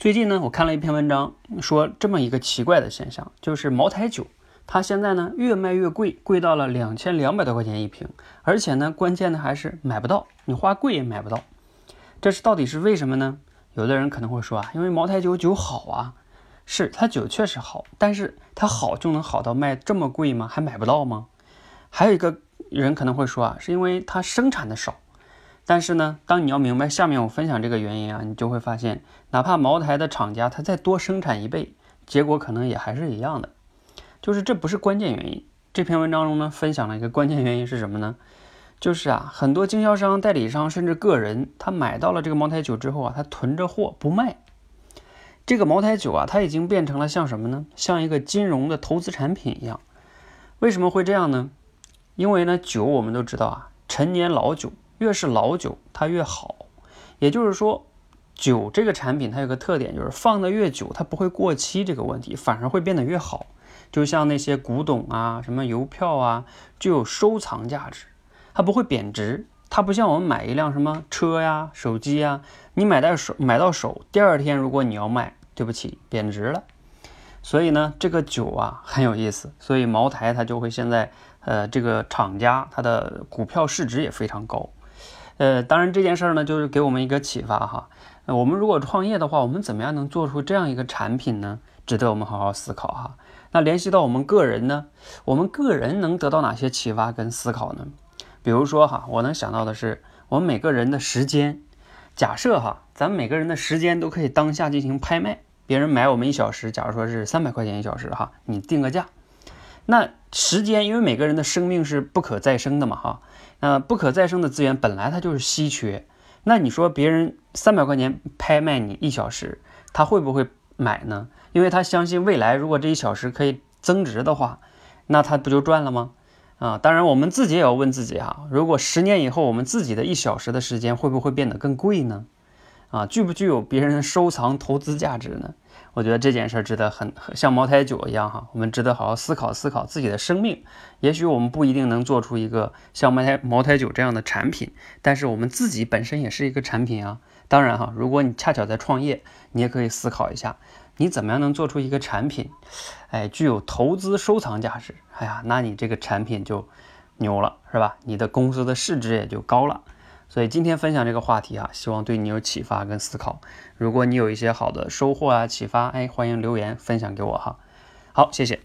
最近呢，我看了一篇文章，说这么一个奇怪的现象，就是茅台酒，它现在呢越卖越贵，贵到了两千两百多块钱一瓶，而且呢，关键的还是买不到，你花贵也买不到。这是到底是为什么呢？有的人可能会说啊，因为茅台酒酒好啊，是它酒确实好，但是它好就能好到卖这么贵吗？还买不到吗？还有一个人可能会说啊，是因为它生产的少。但是呢，当你要明白下面我分享这个原因啊，你就会发现，哪怕茅台的厂家他再多生产一倍，结果可能也还是一样的，就是这不是关键原因。这篇文章中呢，分享了一个关键原因是什么呢？就是啊，很多经销商、代理商甚至个人，他买到了这个茅台酒之后啊，他囤着货不卖。这个茅台酒啊，它已经变成了像什么呢？像一个金融的投资产品一样。为什么会这样呢？因为呢，酒我们都知道啊，陈年老酒。越是老酒，它越好。也就是说，酒这个产品它有个特点，就是放的越久，它不会过期这个问题，反而会变得越好。就像那些古董啊，什么邮票啊，具有收藏价值，它不会贬值。它不像我们买一辆什么车呀、手机呀，你买到手买到手，第二天如果你要卖，对不起，贬值了。所以呢，这个酒啊很有意思。所以茅台它就会现在，呃，这个厂家它的股票市值也非常高。呃，当然这件事儿呢，就是给我们一个启发哈。我们如果创业的话，我们怎么样能做出这样一个产品呢？值得我们好好思考哈。那联系到我们个人呢，我们个人能得到哪些启发跟思考呢？比如说哈，我能想到的是，我们每个人的时间，假设哈，咱们每个人的时间都可以当下进行拍卖，别人买我们一小时，假如说是三百块钱一小时哈，你定个价。那时间，因为每个人的生命是不可再生的嘛哈。那不可再生的资源本来它就是稀缺，那你说别人三百块钱拍卖你一小时，他会不会买呢？因为他相信未来如果这一小时可以增值的话，那他不就赚了吗？啊，当然我们自己也要问自己哈，如果十年以后我们自己的一小时的时间会不会变得更贵呢？啊，具不具有别人的收藏投资价值呢？我觉得这件事值得很像茅台酒一样哈，我们值得好好思考思考自己的生命。也许我们不一定能做出一个像茅台茅台酒这样的产品，但是我们自己本身也是一个产品啊。当然哈，如果你恰巧在创业，你也可以思考一下，你怎么样能做出一个产品，哎，具有投资收藏价值。哎呀，那你这个产品就牛了，是吧？你的公司的市值也就高了。所以今天分享这个话题啊，希望对你有启发跟思考。如果你有一些好的收获啊、启发，哎，欢迎留言分享给我哈。好，谢谢。